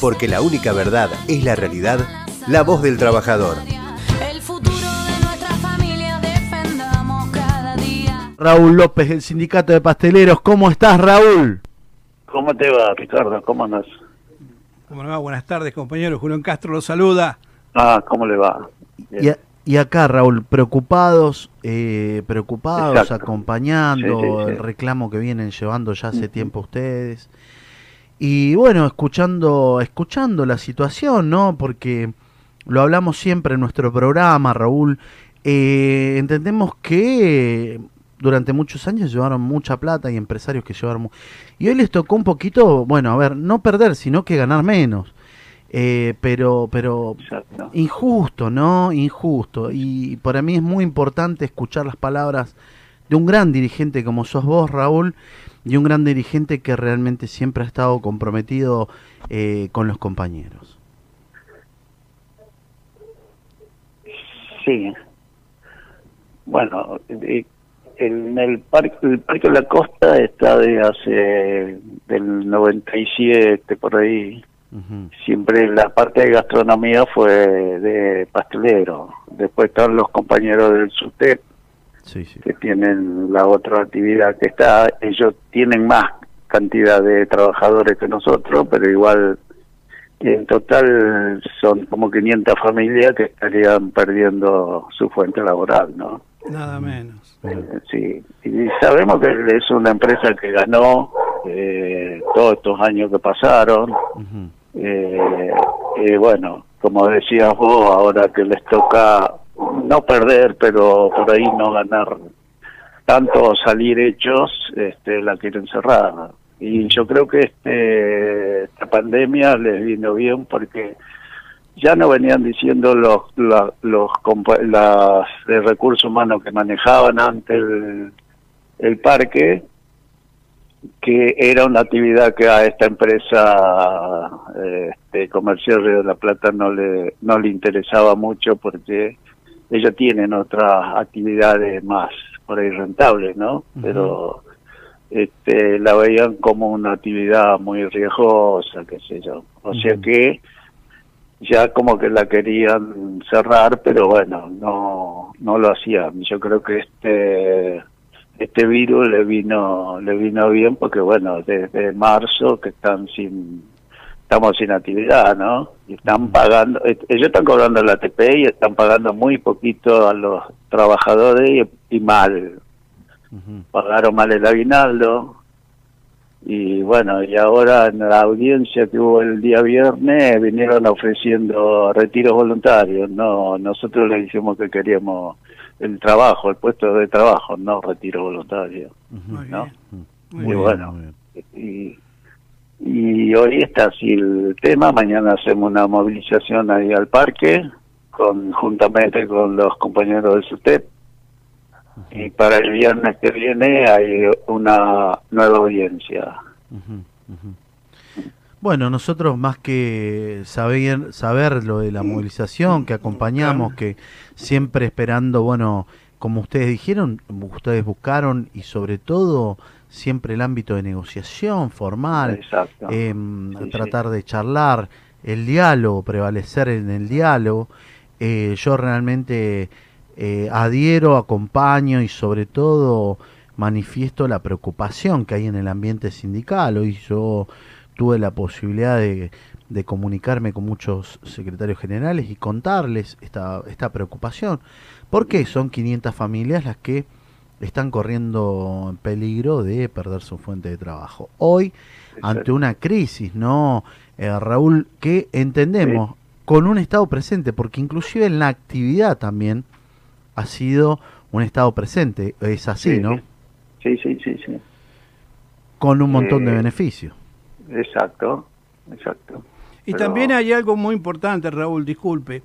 porque la única verdad es la realidad, la voz del trabajador. El futuro de nuestra familia defendamos cada día. Raúl López, del Sindicato de Pasteleros. ¿Cómo estás, Raúl? ¿Cómo te va, Ricardo? ¿Cómo andas? ¿Cómo le va? Buenas tardes, compañero. Julián Castro los saluda. Ah, ¿cómo le va? Y, a- y acá, Raúl, preocupados, eh, preocupados, Exacto. acompañando Sí, sí, sí. el reclamo que vienen llevando ya hace tiempo ustedes. Y bueno, escuchando, escuchando la situación, ¿no? Porque lo hablamos siempre en nuestro programa, Raúl. eh, entendemos que durante muchos años llevaron mucha plata y empresarios que llevaron... Y hoy les tocó un poquito, bueno, a ver, no perder, sino que ganar menos. Eh, pero, pero Exacto. Injusto, ¿no? Injusto. Y para mí es muy importante escuchar las palabras de un gran dirigente como sos vos, Raúl, y un gran dirigente que realmente siempre ha estado comprometido eh, con los compañeros. Sí. Bueno, eh, en el parque, el parque de la Costa está de hace del 97 por ahí. Siempre la parte de gastronomía fue de pastelero. Después están los compañeros del SUTEP Sí, sí. que tienen la otra actividad que está. Ellos tienen más cantidad de trabajadores que nosotros, pero igual en total son como 500 familias que estarían perdiendo su fuente laboral, ¿no? Nada menos. Eh, Sí, y sabemos que es una empresa que ganó eh, todos estos años que pasaron. Ujú. Eh, eh, bueno, como decías vos, ahora que les toca no perder, pero por ahí no ganar tanto salir hechos, este, la quieren cerrar. Y yo creo que este, esta pandemia les vino bien porque ya no venían diciendo los la- los las de recursos humanos que manejaban antes el, el parque que era una actividad que a esta empresa este, comercial Río de la Plata no le no le interesaba mucho porque ellos tienen otras actividades más por ahí rentables, ¿no? Pero este, la veían como una actividad muy riesgosa, qué sé yo. O sea que ya como que la querían cerrar, pero bueno, no no lo hacían. Yo creo que este este virus le vino le vino bien porque bueno, desde marzo que están sin estamos sin actividad, ¿no? Y están pagando, ellos están cobrando la ATP y están pagando muy poquito a los trabajadores y, y mal. Pagaron mal el aguinaldo. Y bueno, y ahora en la audiencia que hubo el día viernes vinieron ofreciendo retiros voluntarios. No, nosotros le dijimos que queríamos el trabajo, el puesto de trabajo, no retiro voluntario. Muy ¿no? bien. Y Muy bien. bueno, muy y, y hoy está así el tema. Mañana hacemos una movilización ahí al parque, con juntamente con los compañeros del SUTEP. Y para el viernes que viene hay una nueva audiencia. Bueno, nosotros más que saber, saber lo de la movilización, que acompañamos, que siempre esperando, bueno, como ustedes dijeron, ustedes buscaron y sobre todo siempre el ámbito de negociación formal, em, sí. tratar de charlar, el diálogo, prevalecer en el diálogo. Eh, yo realmente eh, adhiero, acompaño y sobre todo manifiesto la preocupación que hay en el ambiente sindical. Hoy yo tuve la posibilidad de, de comunicarme con muchos secretarios generales y contarles esta, esta preocupación, porque son 500 familias las que están corriendo en peligro de perder su fuente de trabajo. Hoy, ante una crisis, ¿no, Eh, Raúl? Que entendemos con un Estado presente, porque inclusive en la actividad también ha sido un Estado presente, es así, Sí, ¿no? Sí, sí, sí, sí. Con un montón de Eh, beneficios. Exacto, exacto. Y Pero- también hay algo muy importante, Raúl, disculpe.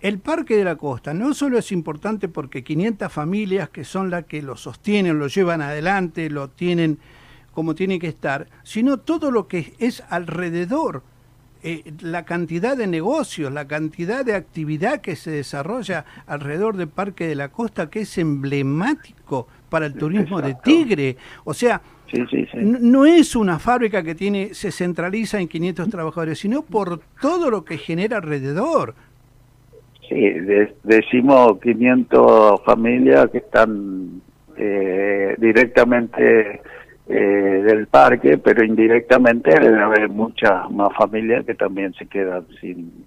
El Parque de la Costa no solo es importante porque 500 familias que son las que lo sostienen, lo llevan adelante, lo tienen como tiene que estar, sino todo lo que es alrededor eh, la cantidad de negocios, la cantidad de actividad que se desarrolla alrededor del Parque de la Costa, que es emblemático para el turismo de. Tigre. O sea, Sí, sí, sí. n- no es una fábrica que tiene se centraliza en 500 trabajadores, sino por todo lo que genera alrededor. Sí, de- decimos 500 familias que están eh, directamente eh, del parque, pero indirectamente debe haber muchas más familias que también se quedan sin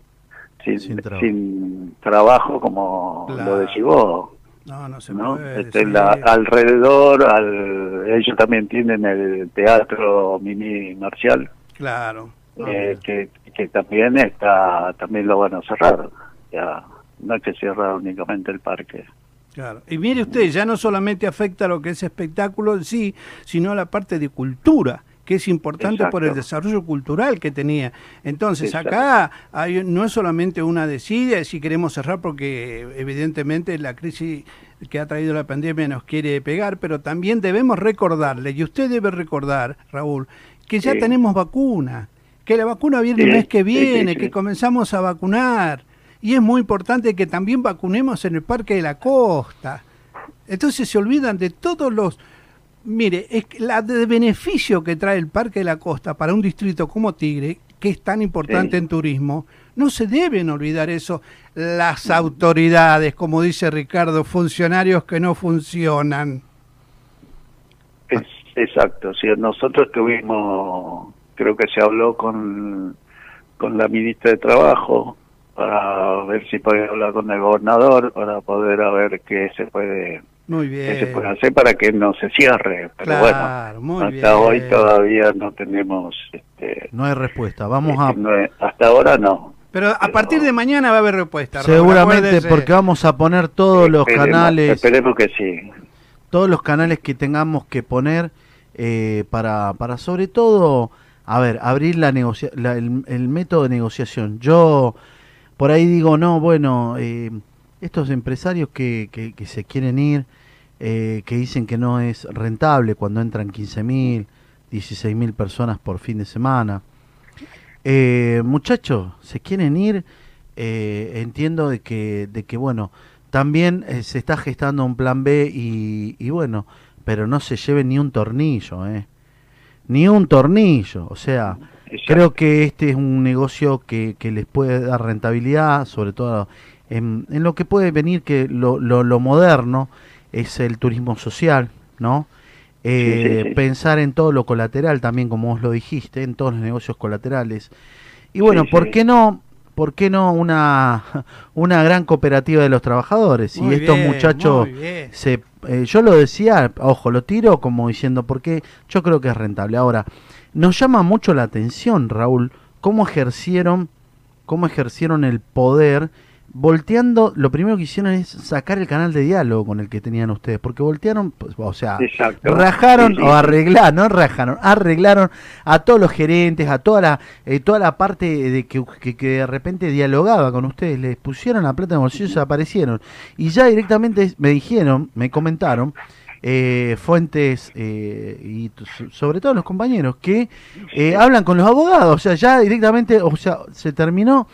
sin, Sin trabajo. sin trabajo, como Claro. lo decís vos. No, no se ¿no? puede. Este, la- alrededor, al, ellos también tienen el teatro mini marcial, Claro. eh, que, que también está también lo van a cerrar. Ya no es que cierra únicamente el parque. Claro. Y mire usted, ya no solamente afecta a lo que es espectáculo en sí, sino a la parte de cultura, que es importante por el desarrollo cultural que tenía. Entonces, Exacto. acá hay, no es solamente una desidia, si queremos cerrar, porque evidentemente la crisis que ha traído la pandemia nos quiere pegar, pero también debemos recordarle, y usted debe recordar, Raúl, que ya Sí. tenemos vacuna, que la vacuna viene el Sí, mes que viene, sí. que comenzamos a vacunar. Y es muy importante que también vacunemos en el Parque de la Costa. Entonces se olvidan de todos los... Mire, es la de beneficio que trae el Parque de la Costa para un distrito como Tigre, que es tan importante Sí. en turismo, no se deben olvidar eso las autoridades, como dice Ricardo, funcionarios que no funcionan. Es, exacto, sí, nosotros tuvimos, creo que se habló con, con la ministra de Trabajo para ver si podía hablar con el gobernador, para poder a ver qué se puede Muy qué se puede hacer para que no se cierre. Pero Claro, bueno, muy hasta bien. hoy todavía no tenemos, este, No hay respuesta. Vamos a... no es- hasta ahora no. Pero a Pero- partir de mañana va a haber respuesta. Seguramente acuérdese. porque vamos a poner todos los canales, Esperemos que sí. todos los canales que tengamos que poner eh, para, para sobre todo, a ver, abrir la negocia la- el, el método de negociación. Yo por ahí digo, no, bueno, eh, estos empresarios que, que, se quieren ir, eh, que dicen que no es rentable cuando entran 15.000, 16.000 personas por fin de semana. Eh, muchachos, se quieren ir, eh, entiendo de que, de que bueno, también se está gestando un plan B y, bueno, pero no se lleve ni un tornillo, eh. Ni un tornillo, o sea, Exacto. creo que este es un negocio que, que les puede dar rentabilidad, sobre todo en, en lo que puede venir que lo, lo, lo moderno es el turismo social, ¿no? Eh, Sí, sí, sí. Pensar en todo lo colateral también, como vos lo dijiste, en todos los negocios colaterales. Y bueno, Sí, ¿por qué no? ¿Por qué no una, una gran cooperativa de los trabajadores? Muy y estos bien, muchachos se, eh, yo lo decía, ojo, lo tiro como diciendo, porque yo creo que es rentable. Ahora, nos llama mucho la atención, Raúl, cómo ejercieron, cómo ejercieron el poder, volteando, lo primero que hicieron es sacar el canal de diálogo con el que tenían ustedes, porque voltearon, pues, o sea, Exacto. rajaron Sí, sí, o arreglaron, no rajaron, arreglaron a todos los gerentes, a toda la eh, toda la parte de que, que, que de repente dialogaba con ustedes, les pusieron la plata en bolsillo y se aparecieron. Y ya directamente me dijeron, me comentaron, eh, fuentes eh, y sobre todo los compañeros, que eh, hablan con los abogados, o sea, ya directamente, o sea, se terminó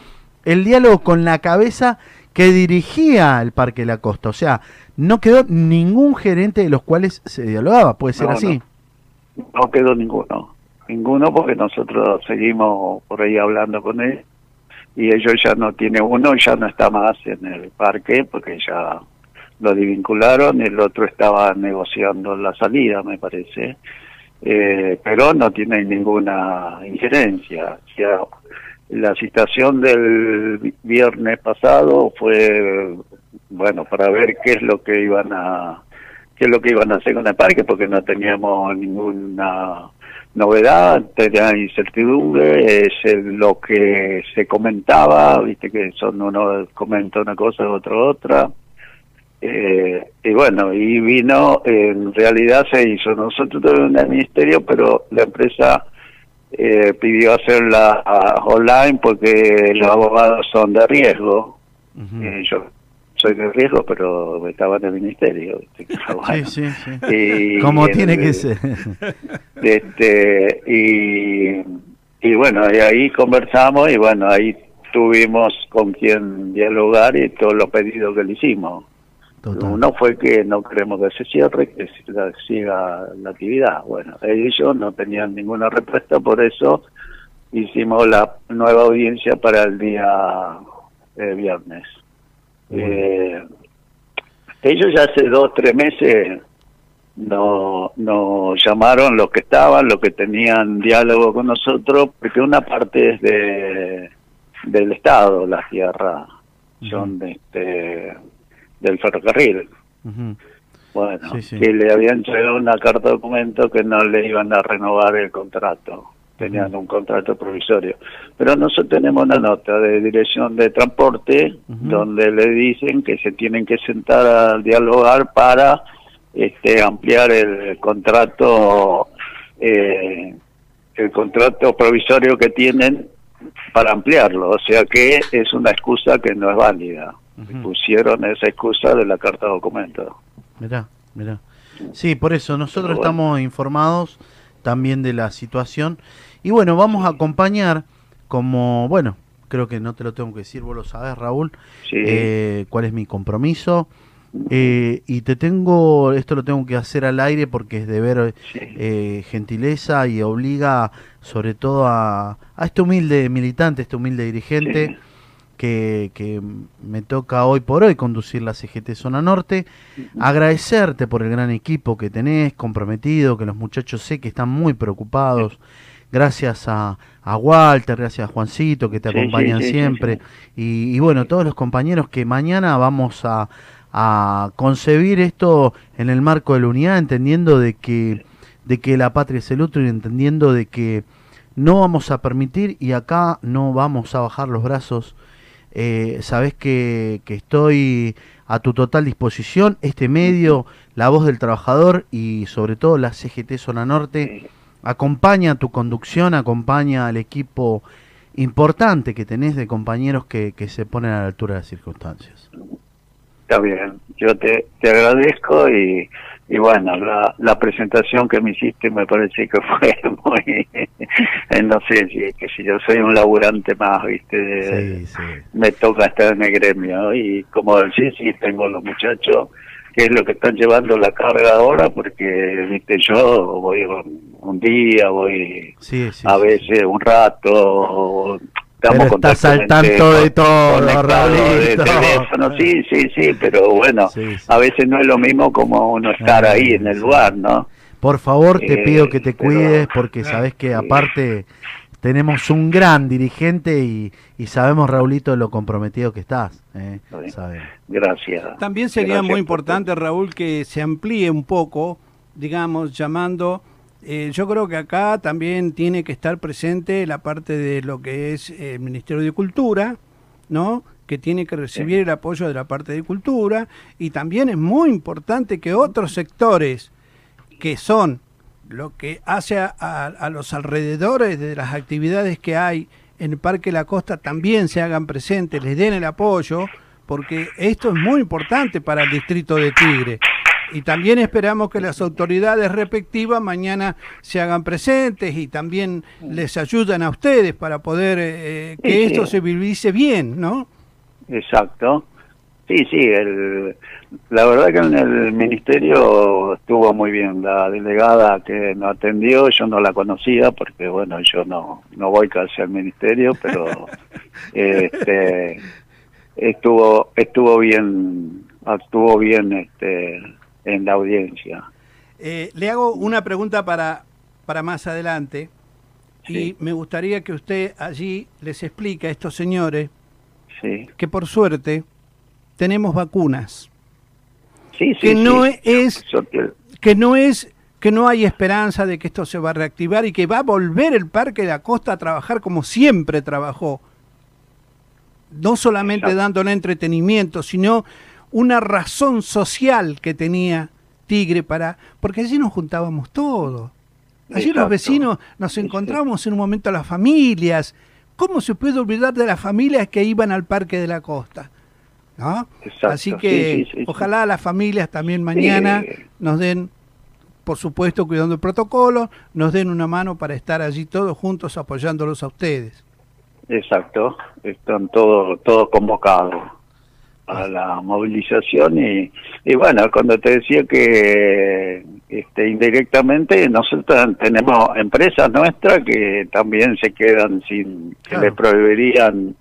el diálogo con la cabeza que dirigía el Parque de la Costa, o sea, no quedó ningún gerente de los cuales se dialogaba, puede ser No, así. No quedó ninguno. Ninguno porque nosotros seguimos por ahí hablando con él. Y ellos ya no tiene uno, ya no está más en el parque porque ya lo desvincularon, el otro estaba negociando la salida, me parece, eh, pero no tiene ninguna injerencia. O sea, la citación del vi- viernes pasado fue, bueno, para ver qué es lo que iban a qué es lo que iban a hacer con el parque, porque no teníamos ninguna novedad, tenía incertidumbre, es lo que se comentaba, viste que son uno comenta una cosa, otro otra. Eh, y bueno, y vino, en realidad se hizo, nosotros tuvimos en el ministerio, pero la empresa eh, pidió hacerla ah, online porque los abogados son de riesgo. Eh, yo soy de riesgo, pero estaba en el ministerio. Sí, sí, sí. Y Como tiene que ser. este y, y bueno, y ahí conversamos y bueno, ahí tuvimos con quien dialogar y todos los pedidos que le hicimos. Total. Uno fue que no queremos que se cierre, que siga, la actividad. Bueno, ellos no tenían ninguna respuesta, por eso hicimos la nueva audiencia para el día eh, viernes. Eh, ellos ya hace dos, tres meses no- nos llamaron los que estaban, los que tenían diálogo con nosotros, porque una parte es de del Estado, las tierras son de este, del ferrocarril. Bueno, Sí, sí. que le habían entregado una carta de documento que no le iban a renovar el contrato. Tenían un contrato provisorio. Pero nosotros tenemos una nota de dirección de transporte donde le dicen que se tienen que sentar a dialogar para este, ampliar el contrato, eh, el contrato provisorio que tienen para ampliarlo. O sea que es una excusa que no es válida. Pusieron esa excusa de la carta de documento. Mirá, mirá. Sí, por eso nosotros bueno. estamos informados también de la situación. Y bueno, vamos a acompañar como, bueno, creo que no te lo tengo que decir, vos lo sabes, Raúl, Sí. eh, cuál es mi compromiso. Eh, y te tengo, esto lo tengo que hacer al aire porque es deber Sí. eh, gentileza y obliga sobre todo a, a este humilde militante, este humilde dirigente Sí. Que, que me toca hoy por hoy conducir la CGT Zona Norte. Agradecerte por el gran equipo que tenés, comprometido, que los muchachos sé que están muy preocupados. Gracias a, a Walter, gracias a Juancito que te Sí, acompañan sí, sí, siempre. Y, y bueno, todos los compañeros que mañana vamos a, a concebir esto en el marco de la unidad, entendiendo de que, de que la patria es el otro y entendiendo de que no vamos a permitir y acá no vamos a bajar los brazos. Eh, sabes que, que estoy a tu total disposición. Este medio, la voz del trabajador y sobre todo la CGT Zona Norte, acompaña tu conducción, acompaña al equipo importante que tenés de compañeros que, que se ponen a la altura de las circunstancias. Está bien, yo te, te agradezco y, y bueno, la, la presentación que me hiciste me parece que fue muy, eh, no sé si, que si yo soy un laburante más, viste, Sí, sí. me toca estar en el gremio y como decís, sí, tengo los muchachos que es lo que están llevando la carga ahora porque, viste, yo voy un, día, voy Sí, a veces un rato, estamos estás al tanto de todo, de teléfono, sí, sí, sí, pero bueno, Sí, sí. a veces no es lo mismo como uno estar Ah, ahí en el lugar, ¿no? Por favor, te Eh, pido que te pero- cuides porque sabes que aparte tenemos un gran dirigente y, y sabemos, Raulito, lo comprometido que estás. ¿eh? Gracias. También sería Gracias muy por- importante, Raúl, que se amplíe un poco, digamos, llamando. Eh, yo creo que acá también tiene que estar presente la parte de lo que es eh, el Ministerio de Cultura, ¿no? Que tiene que recibir el apoyo de la parte de cultura. Y también es muy importante que otros sectores que son lo que hace a, a- a los alrededores de las actividades que hay en el Parque La Costa también se hagan presentes, les den el apoyo, porque esto es muy importante para el distrito de Tigre. Y también esperamos que las autoridades respectivas mañana se hagan presentes y también les ayuden a ustedes para poder eh, que Sí, esto sí. se vivice bien, ¿no? Exacto. Sí, sí, el, la verdad que en el ministerio estuvo muy bien. La delegada que nos atendió, yo no la conocía porque, bueno, yo no, no voy casi al ministerio, pero este, estuvo estuvo bien, actuó bien este, en la audiencia. Eh, le hago una pregunta para, para más adelante y me gustaría que usted allí les explique a estos señores Sí, que por suerte tenemos vacunas, sí, que no es que no es que no hay esperanza de que esto se va a reactivar y que va a volver el Parque de la Costa a trabajar como siempre trabajó. No solamente Exacto. dándole entretenimiento, sino una razón social que tenía Tigre para... Porque allí nos juntábamos todos. Allí los vecinos nos encontrábamos en un momento las familias. ¿Cómo se puede olvidar de las familias que iban al Parque de la Costa? ¿No? Exacto, Así sí, que sí, sí, sí. ojalá las familias también mañana nos den por supuesto cuidando el protocolo, nos den una mano para estar allí todos juntos apoyándolos a ustedes. Exacto, están todos todos convocados a la movilización y, y bueno, cuando te decía que este, indirectamente nosotros tenemos empresas nuestras que también se quedan sin, que Claro. le prohibirían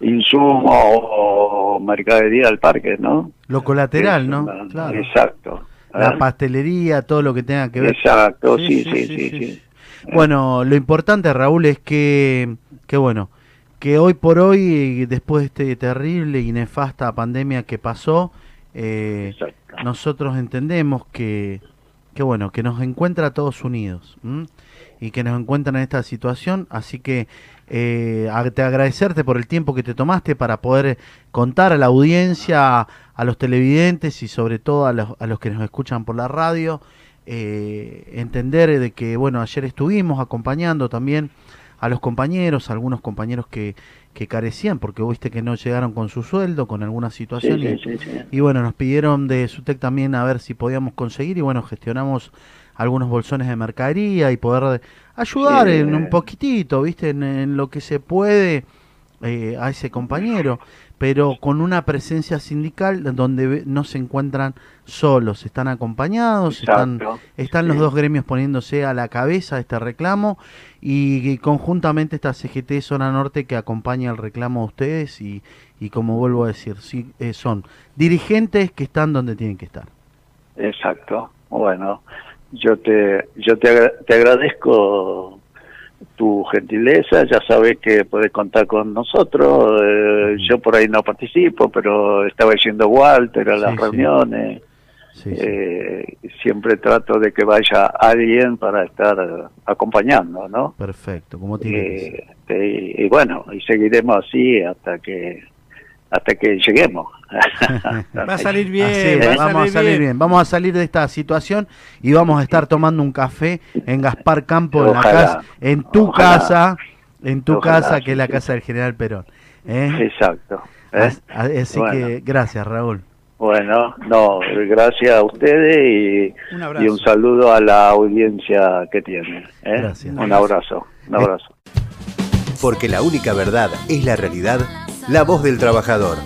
insumos o mercadería al parque, ¿no? Lo colateral, Es ¿no? Claro. Exacto. La ¿eh? pastelería, todo lo que tenga que ver. Exacto, sí, sí, sí, sí. Bueno, lo importante, Raúl, es que, que bueno, que hoy por hoy, después de este terrible y nefasta pandemia que pasó, eh, nosotros entendemos que, que bueno, que nos encuentra a todos unidos ¿m? y que nos encuentran en esta situación, así que eh, te agradecerte por el tiempo que te tomaste para poder contar a la audiencia, a los televidentes y sobre todo a los, a los que nos escuchan por la radio, eh, entender de que, bueno, ayer estuvimos acompañando también a los compañeros, algunos compañeros que, que carecían, porque viste que no llegaron con su sueldo, con alguna situación. sí, y- sí, sí. y bueno, nos pidieron de Sutec también a ver si podíamos conseguir y bueno, gestionamos algunos bolsones de mercadería y poder ayudar en un poquitito, ¿viste? En, en lo que se puede eh, a ese compañero, pero con una presencia sindical donde no se encuentran solos, están acompañados, están, los dos gremios poniéndose a la cabeza de este reclamo y, y conjuntamente esta CGT Zona Norte que acompaña el reclamo de ustedes y, y como vuelvo a decir, sí, eh, son dirigentes que están donde tienen que estar. Exacto. Bueno, yo te yo te, te agradezco tu gentileza, ya sabes que puedes contar con nosotros. eh. Yo por ahí no participo, pero estaba yendo Walter a las Sí, reuniones. Sí, sí. eh, siempre trato de que vaya alguien para estar acompañando, ¿no? Perfecto, como tiene. Eh, y, y bueno, y seguiremos así hasta que hasta que lleguemos. Va a salir bien, Así es, va a vamos salir, a salir bien. bien. Vamos a salir de esta situación y vamos a estar tomando un café en Gaspar Campo, en la casa, en tu Ojalá. casa, en tu Ojalá, casa, sí, que es la casa del General Perón. ¿eh? Exacto. ¿eh? As- Así Bueno. que gracias, Raúl. Bueno, no, gracias a ustedes y Un y abrazo. un saludo a la audiencia que tiene. ¿eh? Gracias. Un abrazo, un abrazo. Porque la única verdad es la realidad, la voz del trabajador.